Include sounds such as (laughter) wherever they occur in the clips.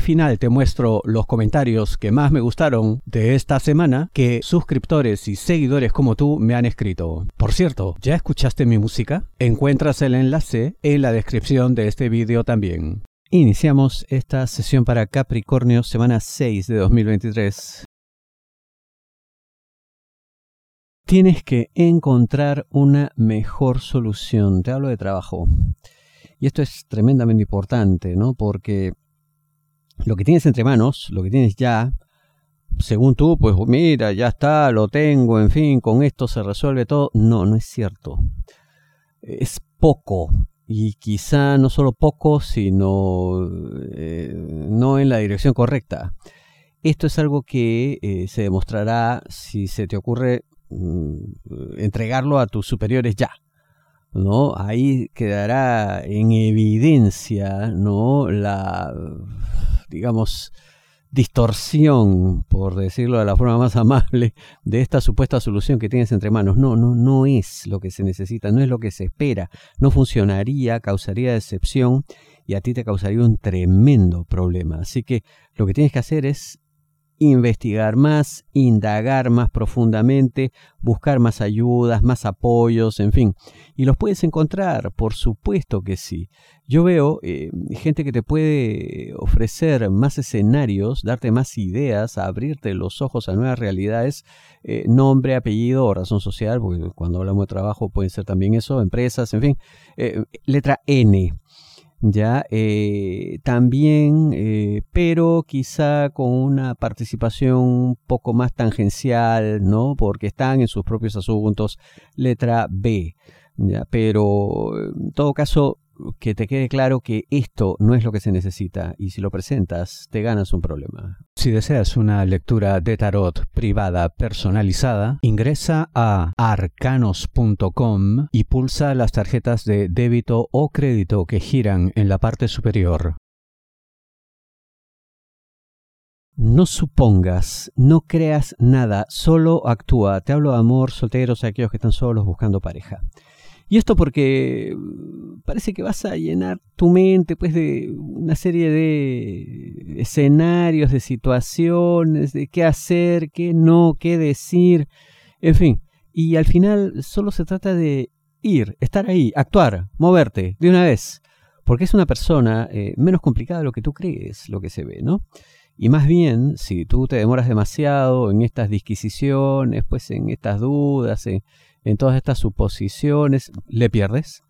Final te muestro los comentarios que más me gustaron de esta semana que suscriptores y seguidores como tú me han escrito. Por cierto, ¿ya escuchaste mi música? Encuentras el enlace en la descripción de este vídeo también. Iniciamos esta sesión para Capricornio semana 6 de 2023. Tienes que encontrar una mejor solución. Te hablo de trabajo. Y esto es tremendamente importante, ¿no? Porque lo que tienes entre manos, lo que tienes ya, según tú, pues mira, ya está, lo tengo, en fin, con esto se resuelve todo. No, no es cierto. Es poco. Y quizá no solo poco, sino eh, no en la dirección correcta. Esto es algo que eh, se demostrará si se te ocurre mm, entregarlo a tus superiores ya. ¿no? Ahí quedará en evidencia, ¿no? La, digamos, distorsión, por decirlo de la forma más (laughs) amable, de esta supuesta solución que tienes entre manos. No, no, no es lo que se necesita, no es lo que se espera, no funcionaría, causaría decepción y a ti te causaría un tremendo problema. Así que lo que tienes que hacer es investigar más, indagar más profundamente, buscar más ayudas, más apoyos, en fin. Y los puedes encontrar, por supuesto que sí. Yo veo eh, gente que te puede ofrecer más escenarios, darte más ideas, abrirte los ojos a nuevas realidades, eh, nombre, apellido o razón social, porque cuando hablamos de trabajo puede ser también eso, empresas, en fin. Eh, letra N ya eh, también eh, pero quizá con una participación un poco más tangencial no porque están en sus propios asuntos letra B ya pero en todo caso que te quede claro que esto no es lo que se necesita y si lo presentas te ganas un problema. Si deseas una lectura de tarot privada personalizada, ingresa a arcanos.com y pulsa las tarjetas de débito o crédito que giran en la parte superior. No supongas, no creas nada, solo actúa. Te hablo de amor, solteros, aquellos que están solos buscando pareja. Y esto porque mm, parece que vas a llenar tu mente pues de una serie de escenarios, de situaciones, de qué hacer, qué no, qué decir, en fin. Y al final solo se trata de ir, estar ahí, actuar, moverte de una vez. Porque es una persona eh, menos complicada de lo que tú crees, lo que se ve, ¿no? Y más bien, si tú te demoras demasiado en estas disquisiciones, pues en estas dudas, en todas estas suposiciones, le pierdes,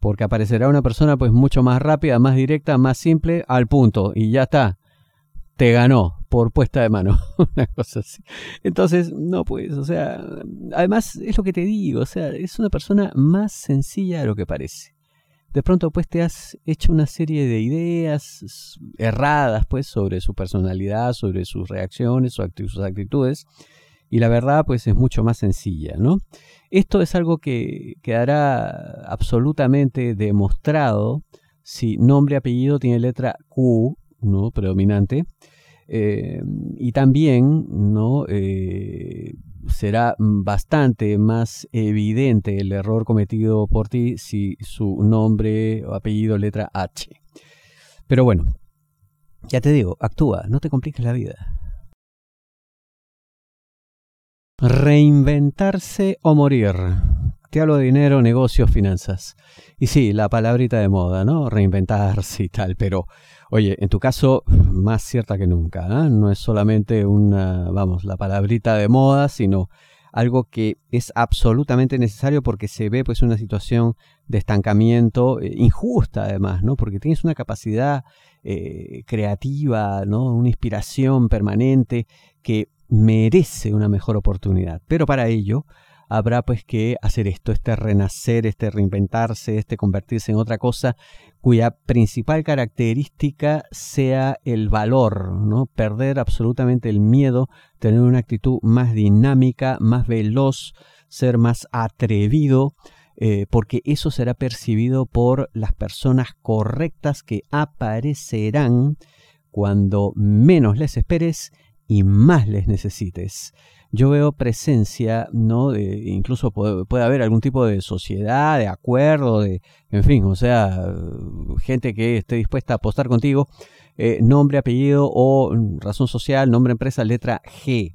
porque aparecerá una persona pues mucho más rápida, más directa, más simple, al punto, y ya está, te ganó por puesta de mano, (laughs) una cosa así. Entonces, no pues, o sea, además es lo que te digo, o sea, es una persona más sencilla de lo que parece. De pronto pues te has hecho una serie de ideas erradas pues sobre su personalidad, sobre sus reacciones, sus actitudes, y la verdad pues es mucho más sencilla, ¿no? Esto es algo que quedará absolutamente demostrado si nombre y apellido tiene letra Q, ¿no? Predominante. Eh, y también, ¿no? Eh, será bastante más evidente el error cometido por ti si su nombre o apellido letra H. Pero bueno, ya te digo, actúa, no te compliques la vida. Reinventarse o morir. Te hablo de dinero, negocios, finanzas. Y sí, la palabrita de moda, ¿no? Reinventarse y tal, pero oye, en tu caso, más cierta que nunca. ¿eh? No es solamente una, vamos, la palabrita de moda, sino algo que es absolutamente necesario porque se ve pues una situación de estancamiento eh, injusta además, ¿no? Porque tienes una capacidad eh, creativa, ¿no? Una inspiración permanente que merece una mejor oportunidad. Pero para ello habrá pues que hacer esto, este renacer, este reinventarse, este convertirse en otra cosa cuya principal característica sea el valor, ¿no? Perder absolutamente el miedo, tener una actitud más dinámica, más veloz, ser más atrevido, eh, porque eso será percibido por las personas correctas que aparecerán cuando menos les esperes y más les necesites yo veo presencia, ¿no? Incluso puede, haber algún tipo de sociedad, de acuerdo, de, en fin, o sea, gente que esté dispuesta a apostar contigo, eh, nombre, apellido o razón social, nombre, empresa, letra G.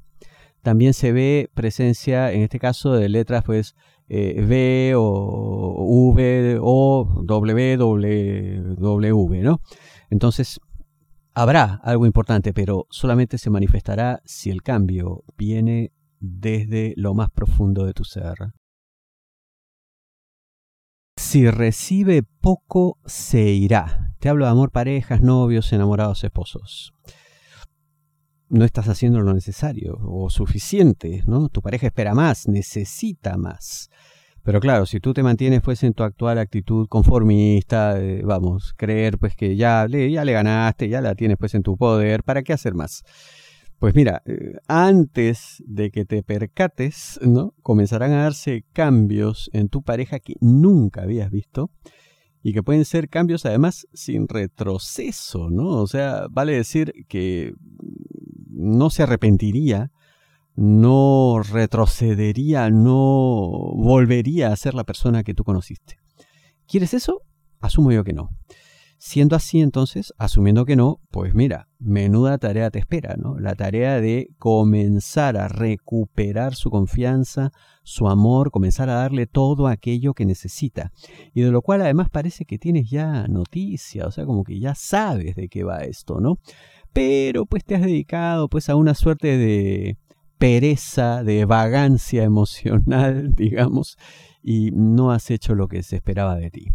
También se ve presencia, en este caso, de letras, pues, eh, V o V o W, W, W, ¿no? Entonces, Habrá algo importante, pero solamente se manifestará si el cambio viene desde lo más profundo de tu ser. Si recibe poco, se irá. Te hablo de amor, parejas, novios, enamorados, esposos. No estás haciendo lo necesario o suficiente, ¿no? Tu pareja espera más, necesita más. Pero claro, si tú te mantienes pues en tu actual actitud conformista, vamos, creer pues que ya le, ya le ganaste, ya la tienes pues en tu poder, ¿para qué hacer más? Pues mira, eh, antes de que te percates, ¿no? Comenzarán a darse cambios en tu pareja que nunca habías visto y que pueden ser cambios además sin retroceso, ¿no? O sea, vale decir que no se arrepentiría no retrocedería, no volvería a ser la persona que tú conociste. ¿Quieres eso? Asumo yo que no. Siendo así, entonces, asumiendo que no, pues mira, menuda tarea te espera, ¿no? La tarea de comenzar a recuperar su confianza, su amor, comenzar a darle todo aquello que necesita. Y de lo cual además parece que tienes ya noticia, o sea, como que ya sabes de qué va esto, ¿no? Pero pues te has dedicado pues a una suerte de pereza, de vagancia emocional, (laughs) digamos, y no has hecho lo que se esperaba de ti.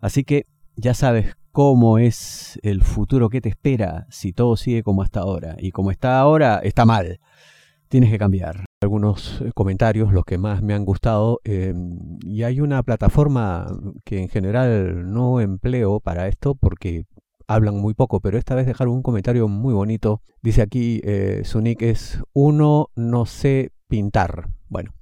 Así que ya sabes cómo es el futuro que te espera si todo sigue como hasta ahora. Y como está ahora, está mal. Tienes que cambiar. Algunos eh, comentarios, los que más me han gustado. Em, y hay una plataforma que en general no empleo para esto porque hablan muy poco, pero esta vez dejaron un comentario muy bonito. Dice aquí, eh, su nick es uno no sé pintar. Bueno,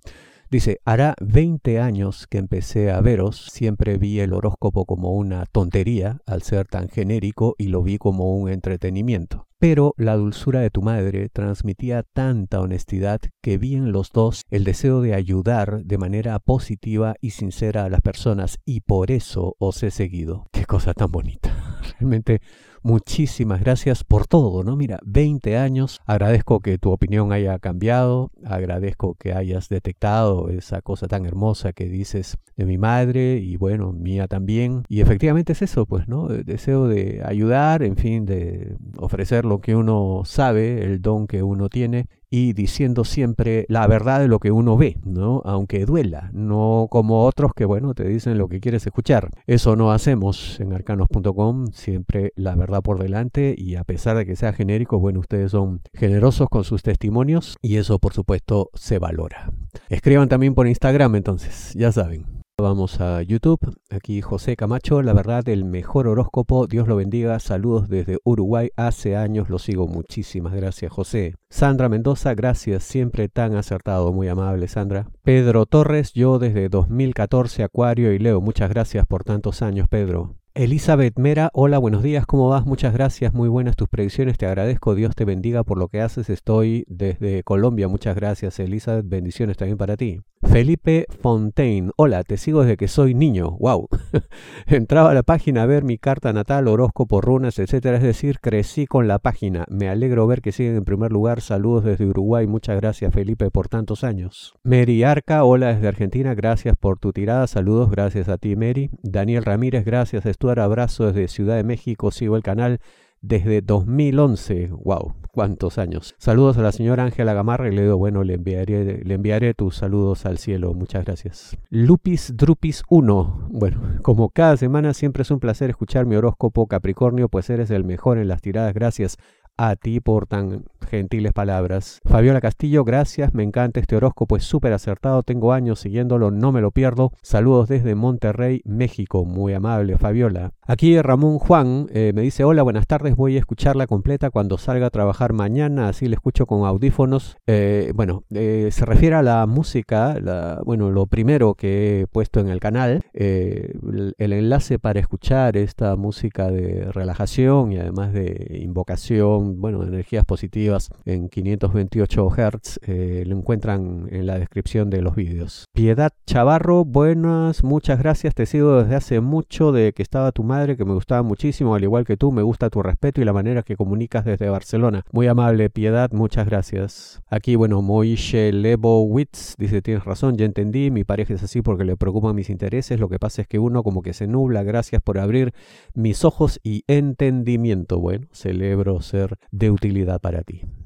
dice, hará 20 años que empecé a veros, siempre vi el horóscopo como una tontería al ser tan genérico y lo vi como un entretenimiento. Pero la dulzura de tu madre transmitía tanta honestidad que vi en los dos el deseo de ayudar de manera positiva y sincera a las personas y por eso os he seguido. Qué cosa tan bonita. Realmente muchísimas gracias por todo, ¿no? Mira, 20 años, agradezco que tu opinión haya cambiado, agradezco que hayas detectado esa cosa tan hermosa que dices de mi madre y bueno, mía también. Y efectivamente es eso, pues, ¿no? El deseo de ayudar, en fin, de ofrecer lo que uno sabe, el don que uno tiene y diciendo siempre la verdad de lo que uno ve, ¿no? Aunque duela, no como otros que, bueno, te dicen lo que quieres escuchar. Eso no hacemos en arcanos.com, siempre la verdad por delante y a pesar de que sea genérico, bueno, ustedes son generosos con sus testimonios y eso por supuesto se valora. Escriban también por Instagram entonces, ya saben. Vamos a YouTube. Aquí José Camacho, la verdad, el mejor horóscopo. Dios lo bendiga. Saludos desde Uruguay. Hace años lo sigo. Muchísimas gracias, José. Sandra Mendoza, gracias. Siempre tan acertado. Muy amable, Sandra. Pedro Torres, yo desde 2014, Acuario y Leo. Muchas gracias por tantos años, Pedro. Elizabeth Mera, hola, buenos días, ¿cómo vas? Muchas gracias, muy buenas tus predicciones, te agradezco, Dios te bendiga por lo que haces, estoy desde Colombia, muchas gracias Elizabeth, bendiciones también para ti. Felipe Fontaine, hola, te sigo desde que soy niño, wow. (laughs) Entraba a la página a ver mi carta natal, horóscopo, runas, etcétera, es decir, crecí con la página. Me alegro ver que siguen en primer lugar. Saludos desde Uruguay, muchas gracias Felipe por tantos años. Mary Arca, hola desde Argentina, gracias por tu tirada, saludos, gracias a ti Mary. Daniel Ramírez, gracias Stuart, abrazo desde Ciudad de México, sigo el canal desde 2011. ¡Wow! ¿Cuántos años? Saludos a la señora Ángela Gamarra y le digo, bueno, le enviaré, le enviaré tus saludos al cielo. Muchas gracias. Lupis Drupis 1. Bueno, como cada semana siempre es un placer escuchar mi horóscopo Capricornio, pues eres el mejor en las tiradas. Gracias. A ti por tan gentiles palabras. Fabiola Castillo, gracias, me encanta este horóscopo, es súper acertado, tengo años siguiéndolo, no me lo pierdo. Saludos desde Monterrey, México, muy amable Fabiola. Aquí Ramón Juan eh, me dice, hola, buenas tardes, voy a escucharla completa cuando salga a trabajar mañana, así la escucho con audífonos. Eh, bueno, eh, se refiere a la música, la, bueno, lo primero que he puesto en el canal, el, el enlace para escuchar esta música de relajación y además de invocación, bueno, energías positivas en 528 Hz, lo encuentran en la descripción de los vídeos. Piedad Chavarro, buenas, muchas gracias, te sigo desde hace mucho de que estaba tu madre, que me gustaba muchísimo, al igual que tú, me gusta tu respeto y la manera que comunicas desde Barcelona. Muy amable, Piedad, muchas gracias. Aquí, bueno, Moishe Lebowitz dice, tienes razón, ya entendí, mi pareja es así porque le preocupan mis intereses, lo que pasa es que uno como que se nubla, gracias por abrir mis ojos y entendimiento. Bueno, celebro ser de utilidad para ti.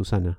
Susana.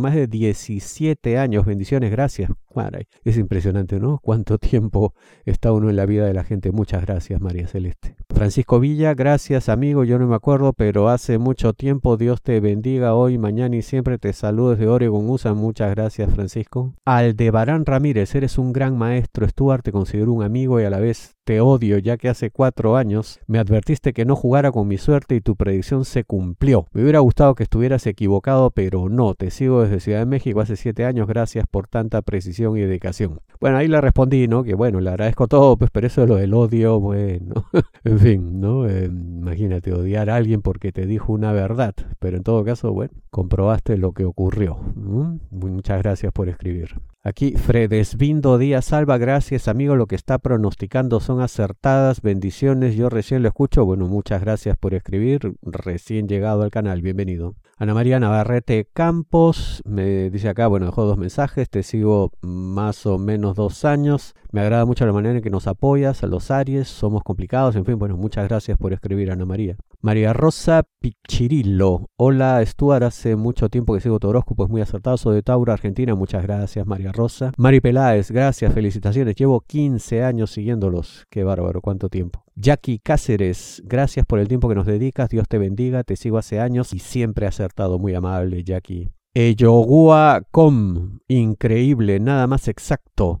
más de 17 años. Bendiciones, gracias. Es impresionante, ¿no? Cuánto (laughs) tiempo está uno en la vida de la gente. Muchas gracias, María Celeste. Francisco Villa, gracias amigo, yo no me acuerdo, pero hace mucho tiempo Dios te bendiga hoy, mañana y siempre te saludo desde Oregon USA. Muchas gracias, Francisco. Aldebarán Ramírez, eres un gran maestro. Stuart, te considero un amigo y a la vez te odio, ya que hace cuatro años me advertiste que no jugara con mi suerte y tu predicción se cumplió. Me hubiera gustado que estuvieras equivocado, pero no. Te sigo desde Ciudad de México hace siete años. Gracias por tanta precisión y dedicación. Bueno, ahí le respondí, ¿no? Que bueno, le agradezco todo, pues, pero eso de lo del odio, bueno, (laughs) en fin, ¿no? Eh, imagínate odiar a alguien porque te dijo una verdad, pero en todo caso, bueno, comprobaste lo que ocurrió. Muchas gracias por escribir. Aquí Fredesvindo Díaz Salva, gracias amigo, lo que está pronosticando son acertadas, bendiciones, yo recién lo escucho, bueno, muchas gracias por escribir, recién llegado al canal, bienvenido. Ana María Navarrete Campos me dice acá, bueno, dejó dos mensajes, te sigo más o menos dos años, me agrada mucho la manera en que nos apoyas a los Aries, somos complicados, en fin, bueno, muchas gracias por escribir Ana María. María Rosa Pichirillo, hola Stuart, hace mucho tiempo que sigo tu horóscopo, es muy acertado, soy de Tauro, Argentina, muchas gracias María Rosa. Mari Peláez, gracias, felicitaciones. Llevo 15 años siguiéndolos. Qué bárbaro, cuánto tiempo. Jackie Cáceres, gracias por el tiempo que nos dedicas. Dios te bendiga, te sigo hace años y siempre acertado. Muy amable, Jackie. Eyogua Com, increíble, nada más exacto.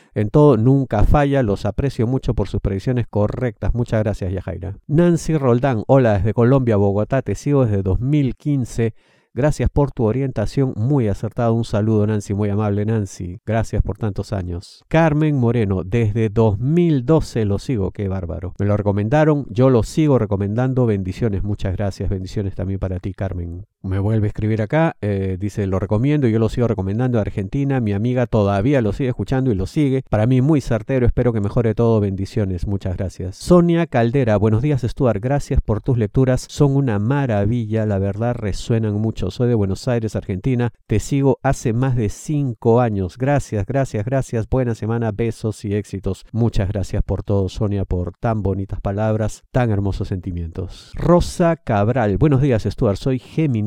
En todo, nunca falla. Los aprecio mucho por sus predicciones correctas. Muchas gracias, Yajaira. Nancy Roldán. Hola desde Colombia, Bogotá. Te sigo desde 2015. Gracias por tu orientación, muy acertado. Un saludo, Nancy, muy amable, Nancy. Gracias por tantos años. Carmen Moreno, desde 2012 lo sigo, qué bárbaro. Me lo recomendaron, yo lo sigo recomendando. Bendiciones, muchas gracias. Bendiciones también para ti, Carmen. Me vuelve a escribir acá, eh, dice, lo recomiendo, yo lo sigo recomendando a Argentina. Mi amiga todavía lo sigue escuchando y lo sigue. Para mí muy certero, espero que mejore todo. Bendiciones, muchas gracias. Sonia Caldera, buenos días, Stuart. Gracias por tus lecturas, son una maravilla, la verdad resuenan mucho. Soy de Buenos Aires, Argentina. Te sigo hace más de cinco años. Gracias, gracias, gracias. Buena semana, besos y éxitos. Muchas gracias por todo, Sonia, por tan bonitas palabras, tan hermosos sentimientos. Rosa Cabral, buenos días, Stuart. Soy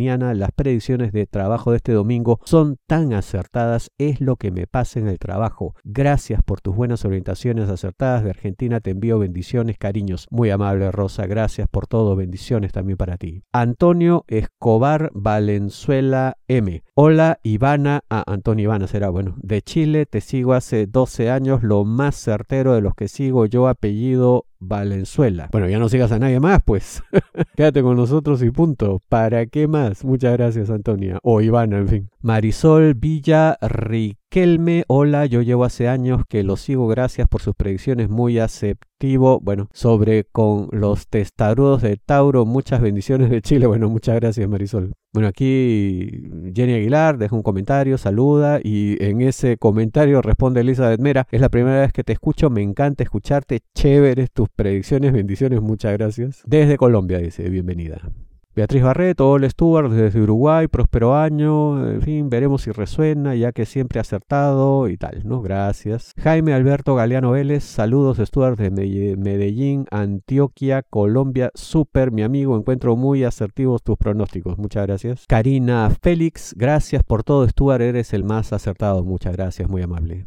Las predicciones de trabajo de este domingo son tan acertadas. Es lo que me pasa en el trabajo. Gracias por tus buenas orientaciones acertadas de Argentina. Te envío bendiciones, cariños. Muy amable, Rosa. Gracias por todo. Bendiciones también para ti. Antonio Escobar Valenzuela M. Hola, Ivana. Ah, Antonio Ivana será bueno. De Chile te sigo hace 12 años. Lo más certero de los que sigo yo, apellido Valenzuela. Bueno, ya no sigas a nadie más, pues. (laughs) Quédate con nosotros y punto. ¿Para qué más? Muchas gracias, Antonia. O Ivana, en fin. Marisol Villa Riquelme. Hola, yo llevo hace años que lo sigo. Gracias por sus predicciones muy aceptivo. Bueno, sobre con los testarudos de Tauro. Muchas bendiciones de Chile. Bueno, muchas gracias, Marisol. Bueno, aquí Jenny Aguilar deja un comentario, saluda y en ese comentario responde Elizabeth Mera. Es la primera vez que te escucho, me encanta escucharte, chéveres tus predicciones, bendiciones, muchas gracias. Desde Colombia dice, bienvenida. Beatriz Barreto, Ole Stuart desde Uruguay, próspero año, en fin, veremos si resuena, ya que siempre acertado y tal, ¿no? Gracias. Jaime Alberto Galeano Vélez, saludos Stuart de Medellín, Antioquia, Colombia, súper, mi amigo, encuentro muy asertivos tus pronósticos, muchas gracias. Karina Félix, gracias por todo Stuart, eres el más acertado, muchas gracias, muy amable.